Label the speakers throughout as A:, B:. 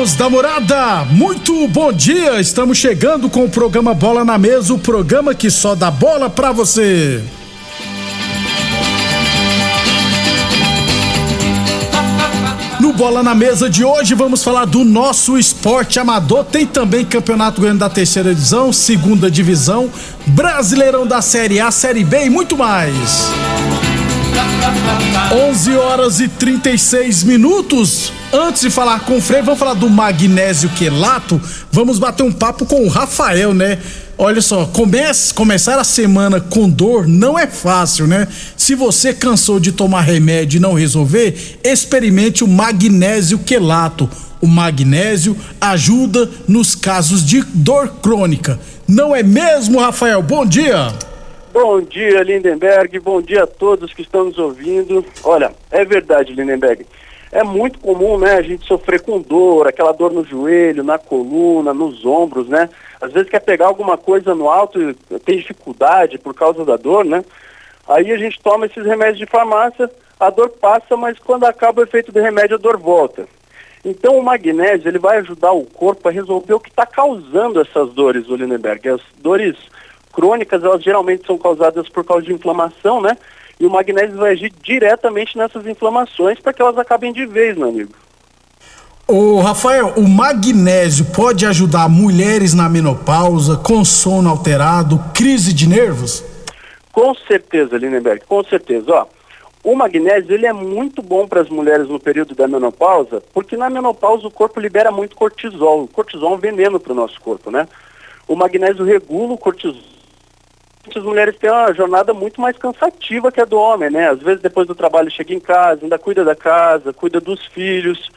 A: Amigos da morada, muito bom dia! Estamos chegando com o programa Bola na Mesa o programa que só dá bola pra você. No Bola na Mesa de hoje vamos falar do nosso esporte amador. Tem também Campeonato Goiano da Terceira Divisão, Segunda Divisão, Brasileirão da Série A, Série B e muito mais. 11 horas e 36 minutos. Antes de falar com o Frei, vamos falar do magnésio quelato. Vamos bater um papo com o Rafael, né? Olha só, comece, começar a semana com dor não é fácil, né? Se você cansou de tomar remédio e não resolver, experimente o magnésio quelato. O magnésio ajuda nos casos de dor crônica. Não é mesmo, Rafael? Bom dia!
B: Bom dia, Lindenberg. Bom dia a todos que estão nos ouvindo. Olha, é verdade, Lindenberg. É muito comum, né, a gente sofrer com dor, aquela dor no joelho, na coluna, nos ombros, né? Às vezes quer pegar alguma coisa no alto e tem dificuldade por causa da dor, né? Aí a gente toma esses remédios de farmácia, a dor passa, mas quando acaba o efeito do remédio, a dor volta. Então o magnésio, ele vai ajudar o corpo a resolver o que está causando essas dores, Lindenberg. As dores crônicas, elas geralmente são causadas por causa de inflamação, né? E o magnésio vai agir diretamente nessas inflamações para que elas acabem de vez, meu amigo.
A: Ô Rafael, o magnésio pode ajudar mulheres na menopausa, com sono alterado, crise de nervos?
B: Com certeza, Lindenberg, com certeza. Ó, o magnésio ele é muito bom para as mulheres no período da menopausa, porque na menopausa o corpo libera muito cortisol. O cortisol é um veneno para o nosso corpo, né? O magnésio regula o cortisol as mulheres têm uma jornada muito mais cansativa que a do homem, né? Às vezes depois do trabalho chega em casa, ainda cuida da casa, cuida dos filhos.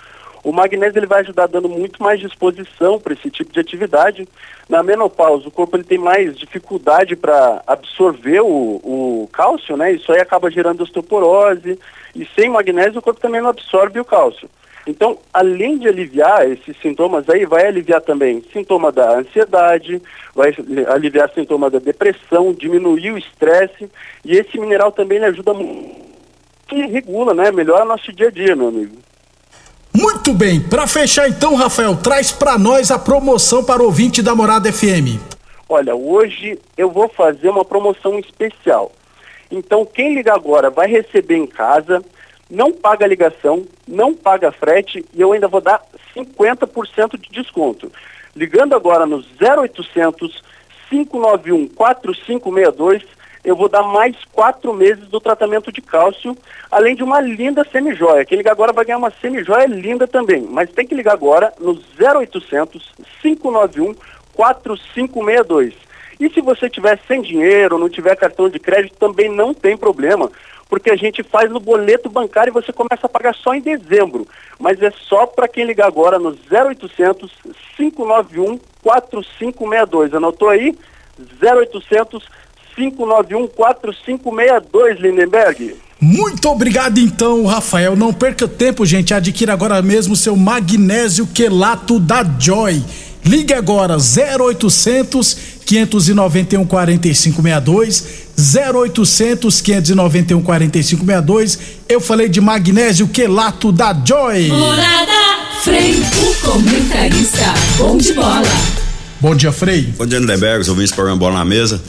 B: O magnésio ele vai ajudar dando muito mais disposição para esse tipo de atividade. Na menopausa, o corpo ele tem mais dificuldade para absorver o, o cálcio, né? Isso aí acaba gerando osteoporose. E sem magnésio, o corpo também não absorve o cálcio. Então, além de aliviar esses sintomas aí, vai aliviar também sintoma da ansiedade, vai aliviar sintoma da depressão, diminuir o estresse, e esse mineral também ajuda muito, que regula, né? Melhora nosso dia a dia, meu amigo.
A: Muito bem, para fechar então, Rafael, traz para nós a promoção para o ouvinte da Morada FM.
B: Olha, hoje eu vou fazer uma promoção especial. Então, quem ligar agora vai receber em casa não paga ligação, não paga frete e eu ainda vou dar 50% de desconto. Ligando agora no 0800 591 4562, eu vou dar mais quatro meses do tratamento de cálcio, além de uma linda semijoia. Quem ligar agora vai ganhar uma semijoia linda também, mas tem que ligar agora no 0800 591 4562. E se você tiver sem dinheiro, não tiver cartão de crédito, também não tem problema porque a gente faz no boleto bancário e você começa a pagar só em dezembro. Mas é só para quem ligar agora no 0800 591 4562. Anotou aí? 0800 591 4562, Lindenberg.
A: Muito obrigado então, Rafael. Não perca tempo, gente. Adquira agora mesmo seu magnésio quelato da Joy. Ligue agora 0800 591 4562 0800 591 4562. Eu falei de magnésio quelato da Joy.
C: Morada Frei, o comentarista bom de bola.
A: Bom dia, Frei.
D: Bom dia, Lindenberg, ouvintes do programa Bola na Mesa.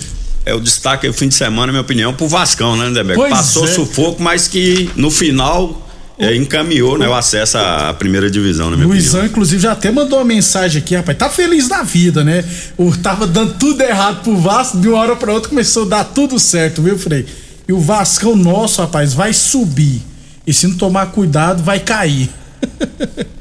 D: é o destaque o fim de semana, na minha opinião, pro Vascão, né, Lindeberg?
A: Pois
D: Passou
A: é.
D: sufoco, mas que no final é, encaminhou né, o acesso à primeira divisão, na minha
A: Luizão,
D: opinião.
A: inclusive, já até mandou uma mensagem aqui, rapaz. Tá feliz da vida, né? O, tava dando tudo errado pro Vasco, de uma hora pra outra começou a dar tudo certo, viu, Frei? E o Vascão nosso, rapaz, vai subir. E se não tomar cuidado, vai cair.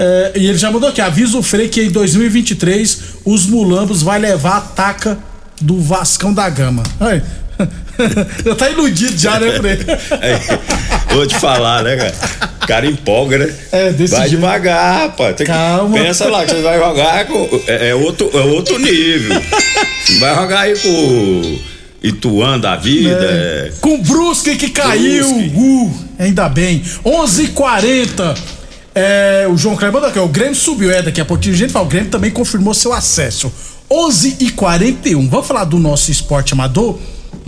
A: É, e ele já mandou aqui, avisa o Frei que em 2023 os mulambos vai levar a taca do Vascão da Gama. Ai, já tá iludido já, né, Frei?
D: É, vou te falar, né, cara? O cara empolga, né?
A: É, desse
D: vai
A: jeito.
D: devagar, rapaz. Tem que-
A: Calma.
D: pensa lá que você vai jogar com. É, é outro, é outro nível. Vai jogar aí com Ituano da vida. é.
A: Com o Brusque que caiu.
D: Brusque.
A: Uh, ainda bem. 11:40. É, o João Kleber mandou aqui, o Grêmio subiu, é, daqui a pouquinho a gente fala, o Grêmio também confirmou seu acesso. 11:41. Vamos falar do nosso esporte amador?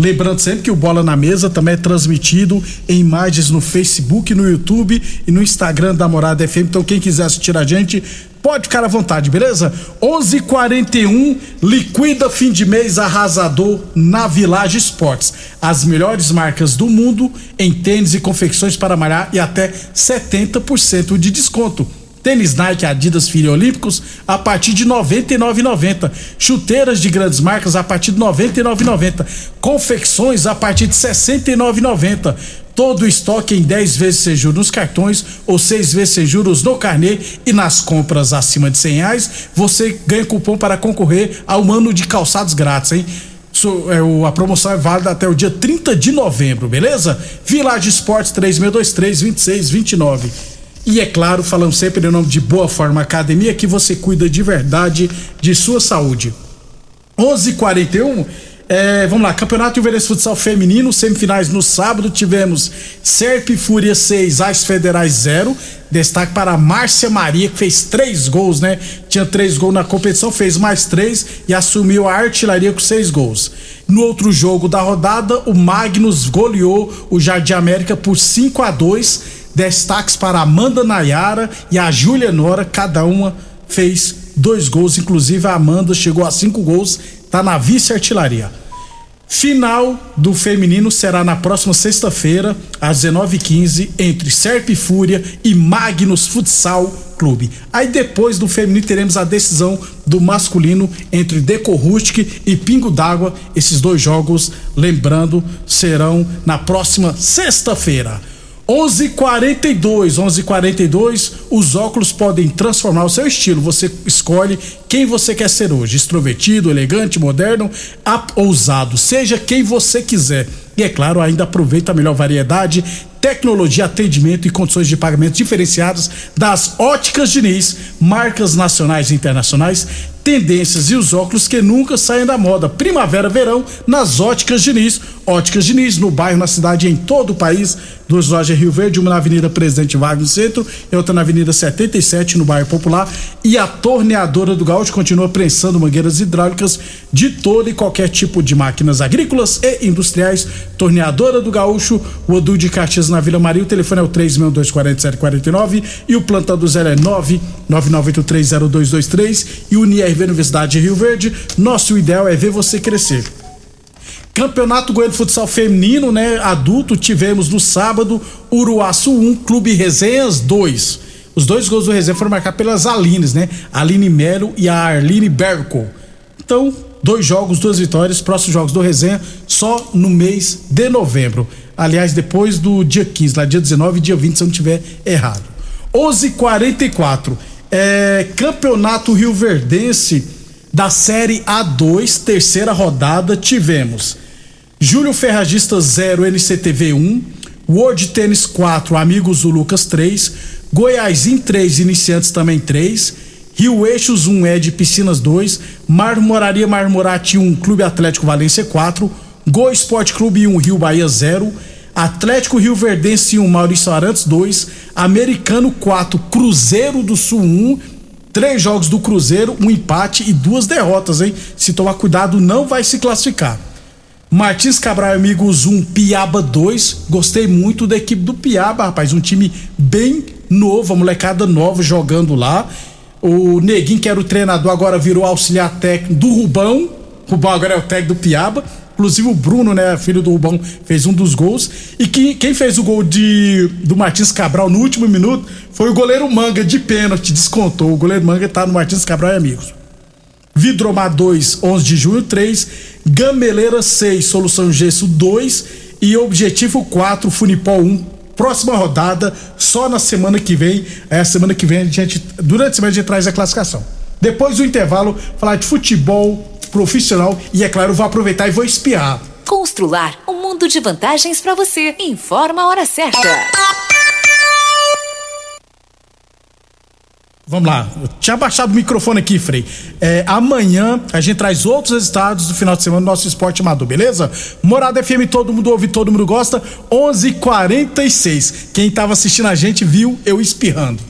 A: Lembrando sempre que o Bola na Mesa também é transmitido em imagens no Facebook, no YouTube e no Instagram da Morada FM. Então quem quiser assistir a gente, pode ficar à vontade, beleza? 11:41 liquida fim de mês arrasador na Village Esportes. As melhores marcas do mundo em tênis e confecções para malhar e até 70% de desconto. Tênis Nike, Adidas, Filho Olímpicos a partir de R$ 99,90. Chuteiras de grandes marcas a partir de R$ 99,90. Confecções a partir de R$ 69,90. Todo o estoque em 10 vezes sem juros nos cartões ou 6 vezes sem juros no carnê e nas compras acima de 100 reais, você ganha cupom para concorrer a um ano de calçados grátis, hein? É, a promoção é válida até o dia 30 de novembro, beleza? Village Esportes 3623-2629. E é claro, falamos sempre em nome de Boa Forma Academia, que você cuida de verdade de sua saúde. 11:41 é, vamos lá, Campeonato Juvenil Futsal Feminino, semifinais no sábado, tivemos Serp Fúria 6, As Federais 0. Destaque para a Márcia Maria, que fez três gols, né? Tinha três gols na competição, fez mais três e assumiu a artilharia com seis gols. No outro jogo da rodada, o Magnus goleou o Jardim América por 5 a 2 Destaques para Amanda Nayara e a Júlia Nora, cada uma fez dois gols, inclusive a Amanda chegou a cinco gols, tá na vice-artilharia. Final do feminino será na próxima sexta-feira, às 19h15, entre Serp Fúria e Magnus Futsal Clube. Aí depois do feminino teremos a decisão do masculino entre Deco Rustic e Pingo d'Água. Esses dois jogos, lembrando, serão na próxima sexta-feira. 11:42, 11:42. Os óculos podem transformar o seu estilo. Você escolhe quem você quer ser hoje: extrovertido, elegante, moderno, ousado. Seja quem você quiser. E é claro, ainda aproveita a melhor variedade, tecnologia, atendimento e condições de pagamento diferenciadas das Óticas Diniz, marcas nacionais e internacionais, tendências e os óculos que nunca saem da moda. Primavera, verão nas Óticas Diniz. Óticas Diniz no bairro, na cidade, em todo o país. Duas lojas Rio Verde, uma na Avenida Presidente Vargas no centro e outra na Avenida 77 no bairro Popular. E a torneadora do Gaúcho continua prensando mangueiras hidráulicas de todo e qualquer tipo de máquinas agrícolas e industriais. Torneadora do Gaúcho, o Odu de Caxias na Vila Maria. O telefone é o 3624749 e o plantão do zero é 999830223 e o UniRV Universidade de Rio Verde. Nosso ideal é ver você crescer. Campeonato Goiano de Futsal Feminino, né? Adulto, tivemos no sábado Uruaçu 1, Clube Resenhas 2. Os dois gols do Resenha foram marcados pelas Alines, né? Aline Melo e a Arline Berco. Então, dois jogos, duas vitórias. Próximos jogos do Resenha só no mês de novembro. Aliás, depois do dia 15, lá dia 19 e dia 20, se eu não tiver errado. 11:44 é, Campeonato Rio Verdense da Série A2, terceira rodada, tivemos Júlio Ferragista 0, NCTV 1, World Tennis 4, Amigos do Lucas 3, Goiásin 3, Iniciantes também 3, Rio Eixos 1, Ed Piscinas 2, Marmoraria Marmorate 1, Clube Atlético Valência 4, Go Esporte Clube 1, Rio Bahia 0, Atlético Rio Verdense 1, Maurício Arantes 2, Americano 4, Cruzeiro do Sul 1, três jogos do Cruzeiro, um empate e duas derrotas, hein? Se tomar cuidado, não vai se classificar. Martins Cabral Amigos 1, Piaba 2. Gostei muito da equipe do Piaba, rapaz. Um time bem novo, a molecada nova jogando lá. O Neguinho, que era o treinador, agora virou auxiliar técnico do Rubão. Rubão agora é o técnico do Piaba. Inclusive o Bruno, né, filho do Rubão, fez um dos gols. E que, quem fez o gol de, do Martins Cabral no último minuto foi o goleiro Manga, de pênalti, descontou. O goleiro Manga tá no Martins Cabral e amigos. Vidromar 2, 11 de junho 3. Gameleira 6, Solução Gesso 2. E Objetivo 4, Funipol 1. Próxima rodada, só na semana que vem. É semana que vem a gente, durante a semana a gente traz a classificação. Depois do intervalo, falar de futebol profissional e, é claro, vou aproveitar e vou espiar.
E: Constrular um mundo de vantagens para você. Informa a hora certa.
A: Vamos lá, eu tinha baixado o microfone aqui, Frei. É, amanhã a gente traz outros resultados do final de semana do nosso esporte amador, beleza? Morada FM, todo mundo ouve, todo mundo gosta. 11:46. Quem tava assistindo a gente viu eu espirrando.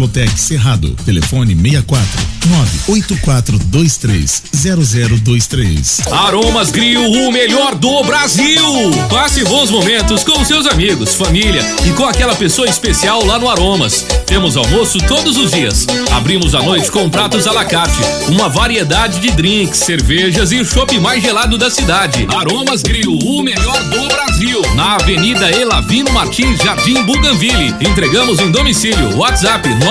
F: Cerrado. Telefone 64 98423 0023.
G: Aromas Grill, o melhor do Brasil. Passe bons momentos com seus amigos, família e com aquela pessoa especial lá no Aromas. Temos almoço todos os dias. Abrimos à noite com pratos à la carte, uma variedade de drinks, cervejas e o chopp mais gelado da cidade. Aromas Grill, o melhor do Brasil. Na Avenida Elavino Martins, Jardim Buganville. Entregamos em domicílio. WhatsApp 992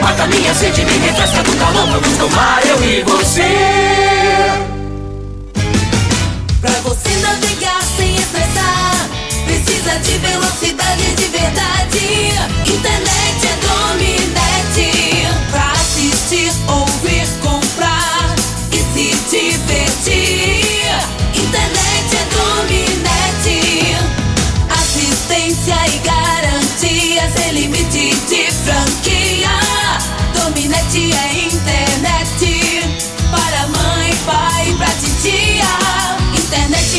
H: Mata minha sede, me refresca do calor. Vamos tomar eu e você.
C: Pra você navegar sem estressar, precisa de velocidade de verdade. Internet é dominete. Pra assistir, ouvir, comprar e se divertir. Internet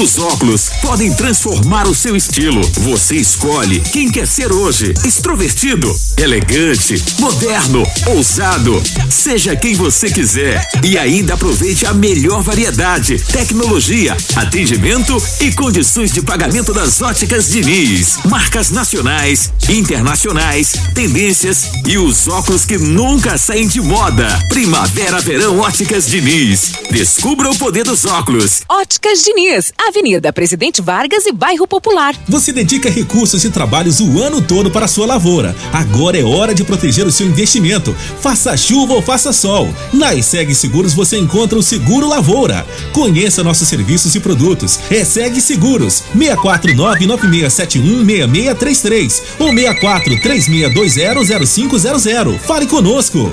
I: Os óculos podem transformar o seu estilo. Você escolhe quem quer ser hoje. Extrovertido, elegante, moderno, ousado. Seja quem você quiser. E ainda aproveite a melhor variedade, tecnologia, atendimento e condições de pagamento das óticas Diniz. Marcas nacionais, internacionais, tendências e os óculos que nunca saem de moda. Primavera, verão, óticas Diniz. Descubra o poder dos óculos.
E: Óticas Diniz, Avenida Presidente Vargas e Bairro Popular.
J: Você dedica recursos e trabalhos o ano todo para a sua lavoura. Agora é hora de proteger o seu investimento. Faça chuva ou faça sol. Na ESEG Seguros você encontra o Seguro Lavoura. Conheça nossos serviços e produtos. ESEG Seguros 64996716633 ou 6436200500. Fale conosco.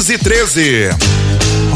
K: 1513.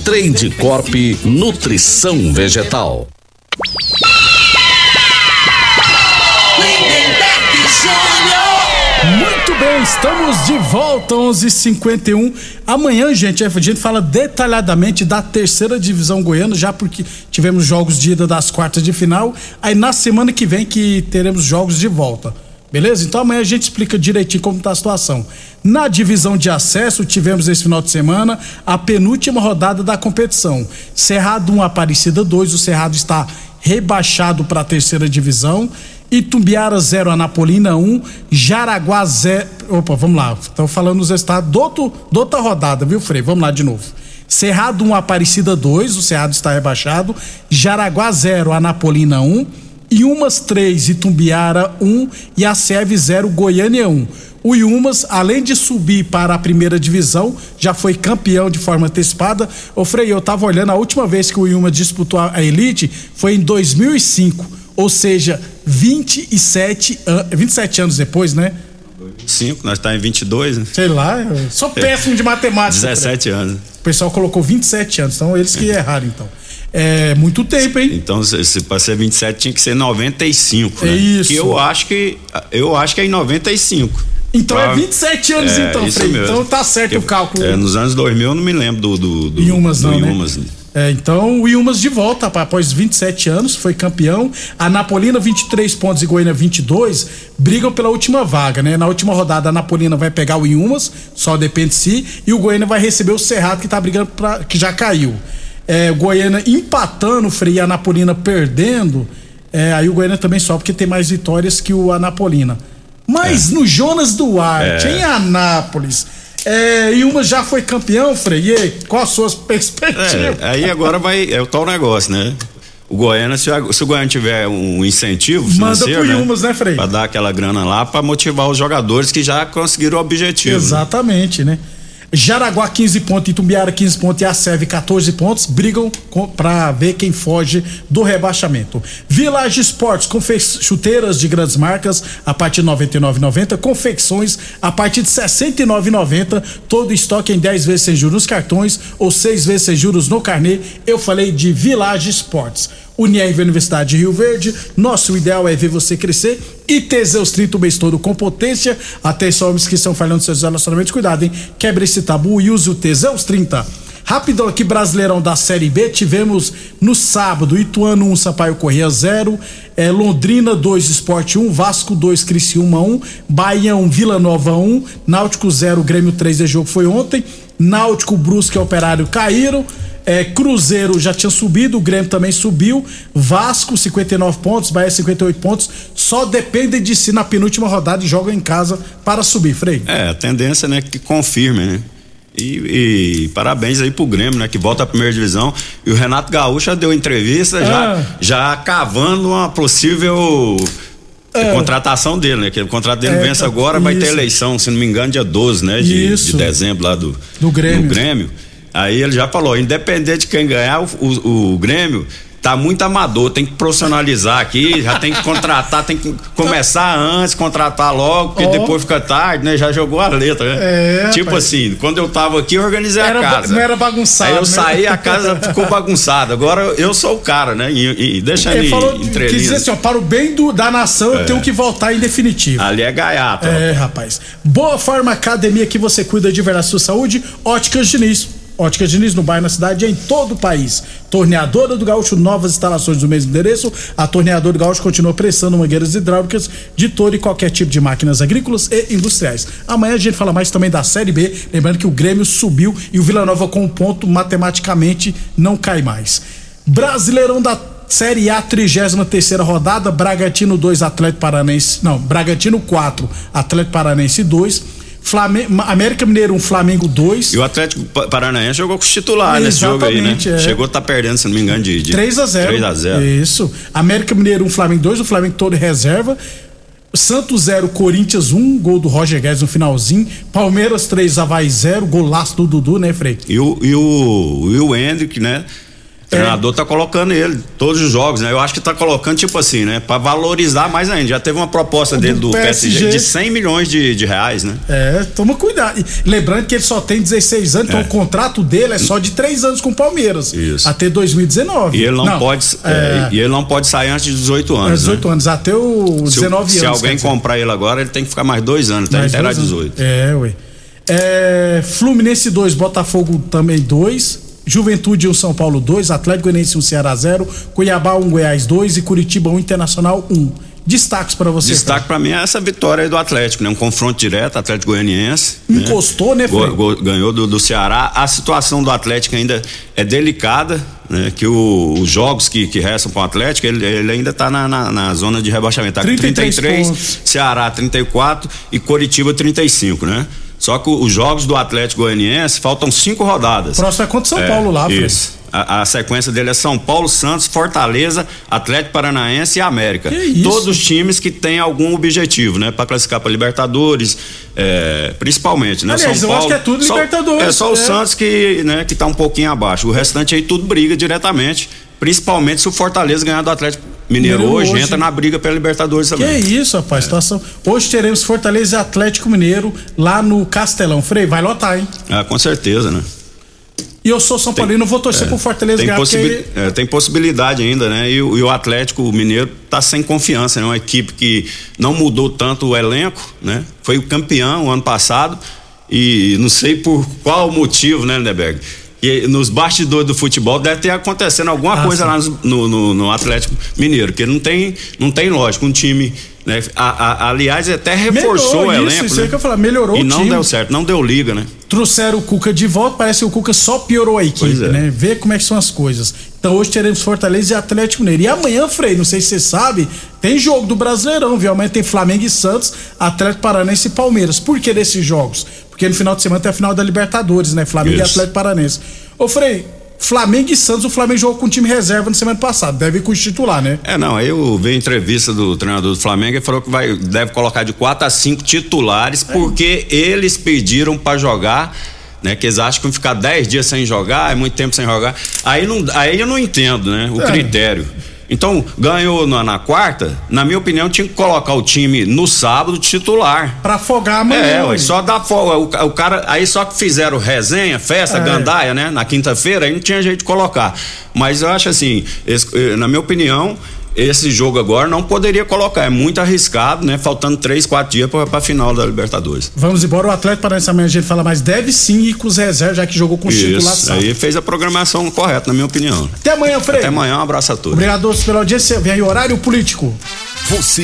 L: Trade Corp Nutrição Vegetal.
A: Muito bem, estamos de volta, 11:51. Amanhã, gente, a gente fala detalhadamente da terceira divisão goiana, já porque tivemos jogos de ida das quartas de final. Aí na semana que vem que teremos jogos de volta. Beleza? Então amanhã a gente explica direitinho como está a situação. Na divisão de acesso, tivemos esse final de semana a penúltima rodada da competição. Cerrado 1, Aparecida 2, o Cerrado está rebaixado para a terceira divisão. Itumbiara 0, Anapolina 1, Jaraguá 0. Opa, vamos lá. Estão falando os estados do outro, outra rodada, viu, Frei? Vamos lá de novo. Cerrado 1, Aparecida 2, o Cerrado está rebaixado. Jaraguá 0, Anapolina 1. Iumas 3, Itumbiara 1 e a Seve 0, Goiânia 1. O Iumas, além de subir para a primeira divisão, já foi campeão de forma antecipada. Ô Frei, eu tava olhando, a última vez que o Iumas disputou a Elite foi em 2005, ou seja, 27, an 27 anos depois, né?
D: 5, nós tá em 22, né?
A: Sei lá, sou péssimo de matemática.
D: 17 anos.
A: O pessoal colocou 27 anos, então eles que erraram, então. É muito tempo, hein?
D: Então, se, para ser 27 tinha que ser 95,
A: É
D: né?
A: isso.
D: Que eu acho que eu acho que é em 95.
A: Então é
D: Prova-
A: 27 anos,
D: É,
A: então,
D: isso
A: Frei.
D: mesmo.
A: Então tá certo o cálculo.
D: É, nos anos 2000 eu não me lembro do do, do
A: Iumas
D: do
A: não, né?
D: Iumas.
A: É, então o Ilmas de volta após 27 anos, foi campeão. A Napolina 23 pontos e Goiânia 22 brigam pela última vaga, né? Na última rodada a Napolina vai pegar o Ilmas, só depende de si, e o Goiânia vai receber o Cerrado que tá brigando pra, que já caiu. É, o Goiânia empatando, o Frei e a Napolina perdendo. É, aí o Goiânia também sobe porque tem mais vitórias que o Anapolina. Mas no Jonas Duarte,
D: É.
A: em Anápolis, é, Ilmas já foi campeão, Frei. E aí, qual as suas perspectivas?
D: É, aí agora vai é o tal negócio, né? O Goiânia, se, o- se o Goiânia tiver um incentivo
A: Manda pro
D: né?
A: Né, Frei?
D: Pra dar aquela grana lá, pra motivar os jogadores que já conseguiram o objetivo. né?
A: Exatamente, né? Jaraguá 15 pontos, Itumbiara 15 pontos e a Seve 14 pontos brigam pra ver quem foge do rebaixamento. Village Sports, confe- chuteiras de grandes marcas a partir de 99,90, confecções a partir de 69,90, todo estoque em 10 vezes sem juros nos cartões ou 6 vezes sem juros no carnê. Eu falei de Village Sports. Unirv Universidade de Rio Verde, nosso ideal é ver você crescer e Teseus 30 o mês todo com potência. Atenção, homens que estão falhando seus relacionamentos, cuidado, hein? Quebre esse tabu e use o Teseus 30. Rapidão aqui, Brasileirão da Série B, tivemos no sábado Ituano 1, Sampaio Corrêa 0, é, Londrina 2, Esporte 1, Vasco 2, Criciúma 1, Bahia 1, Vila Nova 1, Náutico 0, Grêmio 3 de jogo foi ontem, Náutico, Brusque e Operário caíram, é, Cruzeiro já tinha subido, o Grêmio também subiu. Vasco, 59 pontos, Bahia, 58 pontos. Só dependem de si na penúltima rodada e jogam em casa para subir, Frei.
D: É, a tendência, né, que confirme, né? E, e parabéns aí pro Grêmio, né, que volta à primeira divisão. E o Renato Gaúcho já deu entrevista,
A: Ah.
D: já, já cavando uma possível É. contratação dele, né? Que o contrato dele
A: É,
D: vence agora, vai ter
A: isso.
D: eleição, se não me engano, dia 12, né? De,
A: Isso.
D: de dezembro lá do,
A: Do Grêmio.
D: do Grêmio. Aí ele já falou, independente de quem ganhar, o, o- o Grêmio tá muito amador, tem que profissionalizar aqui, já tem que contratar, tem que começar antes, contratar logo, porque
A: Ó.
D: depois fica tarde, né? Já jogou a letra, né?
A: É,
D: tipo
A: rapaz.
D: assim, quando eu tava aqui, eu organizei
A: Era
D: a casa.
A: não era bagunçado,
D: Aí eu
A: né?
D: saí, a casa ficou bagunçada. Agora eu sou o cara, né? E, e deixa
A: Ele falou,
D: entre
A: quis dizer assim, ó, para o bem do- da nação, eu
D: É.
A: tenho que voltar em definitivo.
D: Ali é gaiata. ó.
A: É, rapaz. Boa Forma Academia que você cuida de verdade da sua saúde. Óticas Diniz. Óticas Diniz no bairro, na cidade e em todo o país. Torneadora do Gaúcho, novas instalações do mesmo endereço. A Torneadora do Gaúcho continua prestando mangueiras hidráulicas de todo e qualquer tipo de máquinas agrícolas e industriais. Amanhã a gente fala mais também da Série B. Lembrando que o Grêmio subiu e o Vila Nova com um ponto matematicamente não cai mais. Brasileirão da Série A, 33 rodada, Bragantino 2, Atlético Paranense. Não, Bragantino 4, Atlético Paranense 2. Flamengo, América Mineiro 1, Flamengo 2.
D: E o Atlético Pa- Paranaense jogou com os titulares nesse jogo aí, né?
A: É.
D: Chegou a tá perdendo, se não me engano, de, de
A: 3 a 0
D: 3 a 0
A: Isso. América Mineiro 1, Flamengo 2, o Flamengo todo em reserva. Santos 0, Corinthians 1, gol do Roger Guedes no finalzinho. Palmeiras 3, Havaí 0, golaço do Dudu, né, Frei?
D: E o, e o, e o Hendrick, né? O treinador tá colocando ele todos os jogos, né? Eu acho que tá colocando tipo assim, né? Pra valorizar mais ainda. Já teve uma proposta dele do PSG,
A: PSG
D: de 100 milhões de, de reais, né?
A: É, toma cuidado. E lembrando que ele só tem 16 anos, então
D: É.
A: o contrato dele é só de 3 anos com o Palmeiras.
D: Isso.
A: Até 2019.
D: E ele não, pode,
A: é,
D: é, e ele não pode sair antes de 18
A: é,
D: anos.
A: 18
D: né?
A: anos, até o
D: Se,
A: 19
D: se
A: anos.
D: alguém
A: quer dizer.
D: comprar ele agora, ele tem que ficar mais dois anos, até
A: Mais
D: ele terá
A: dois anos.
D: 18.
A: É, ué. É, Fluminense 2, Botafogo também 2. Juventude 1, São Paulo 2. Atlético Goianiense 1, Ceará 0. Cuiabá 1, Goiás 2. E Curitiba 1, Internacional 1. Destaques pra você.
D: Destaque pra mim é essa vitória aí do Atlético, né? Um confronto direto, Atlético Goianiense.
A: Encostou, né, Fred?
D: go- ganhou do, do Ceará. A situação do Atlético ainda é delicada, né? Que o- os jogos que, que restam com o Atlético, ele, ele ainda tá na, na, na zona de rebaixamento. Tá com
A: 33
D: 33,
A: pontos.
D: Ceará 34 e Coritiba 35, né? Só que os jogos do Atlético Goianiense faltam cinco rodadas.
A: Próximo é contra São Paulo lá, Fred.
D: Isso. A, a sequência dele é São Paulo, Santos, Fortaleza, Atlético Paranaense e América. Todos os times que têm algum objetivo, né? Para classificar para Libertadores, é, principalmente, né?
A: Aliás,
D: São
A: eu acho
D: Paulo,
A: que é tudo
D: só-
A: Libertadores,
D: É só o
A: é.
D: Santos que, né, que tá um pouquinho abaixo. O restante aí tudo briga diretamente, principalmente se o Fortaleza ganhar do Atlético Mineiro,
A: Mineiro
D: hoje,
A: hoje.
D: entra na briga pela Libertadores
A: Que
D: também.
A: isso, rapaz, situação. Hoje teremos Fortaleza e Atlético Mineiro lá no Castelão. Frei, vai lotar, hein?
D: Ah, com certeza, né?
A: E eu sou São Paulino, vou torcer pro Fortaleza
D: Tem,
A: ganhar,
D: possibi-
A: porque
D: é, tem possibilidade ainda, né? E, o- e o Atlético Mineiro tá sem confiança, né? Uma equipe que não mudou tanto o elenco, né? Foi o campeão o ano passado e não sei por qual motivo, né, Lindeberg? E nos bastidores do futebol deve ter acontecendo alguma
A: Ah,
D: coisa
A: sim.
D: lá no, no- no Atlético Mineiro, que não tem, não tem lógico, um time, né? A- a- aliás, até reforçou
A: Melhorou
D: o
A: isso,
D: elenco,
A: isso
D: né?
A: aí que eu falar, melhorou
D: e
A: o
D: não
A: time.
D: deu certo, não deu liga, né?
A: trouxeram o Cuca de volta, parece que o Cuca só piorou a equipe,
D: é.
A: né? Vê como é que são as coisas. Então hoje teremos Fortaleza e Atlético Mineiro. E amanhã, Frei, não sei se você sabe, tem jogo do Brasileirão, viu? Amanhã tem Flamengo e Santos, Atlético Paranense e Palmeiras. Por que desses jogos? Porque no final de semana tem a final da Libertadores, né? Flamengo e
D: Isso.
A: Atlético Paranense. Ô, Frei, Flamengo e Santos, o Flamengo jogou com time reserva na semana passada. Deve ir com o titular, né?
D: É, não, aí eu vi a entrevista do treinador do Flamengo e falou que vai, deve colocar de 4 a 5 titulares, porque eles pediram pra jogar, né? Que eles acham que vão ficar 10 dias sem jogar, é muito tempo sem jogar. Aí, não, aí eu não entendo, né? O
A: É.
D: critério. Então, ganhou na, na quarta, na minha opinião, tinha que colocar o time no sábado titular.
A: Pra afogar amanhã.
D: É, ué, só dá folga. O, o cara, aí só que fizeram resenha, festa,
A: É.
D: gandaia, né? Na quinta-feira, aí não tinha jeito de colocar. Mas eu acho assim, esse- eh, na minha opinião, esse jogo agora não poderia colocar. É muito arriscado, né? Faltando três, quatro dias pra, pra final da Libertadores.
A: Vamos embora, o Atlético Paranaense amanhã a gente fala, mas deve sim ir com os reservas, já que jogou com.
D: Isso, aí fez a programação correta, na minha opinião.
A: Até amanhã, Frei.
D: Até amanhã, um abraço a todos.
A: Obrigado pela audiência. Vem aí o horário político.
M: Você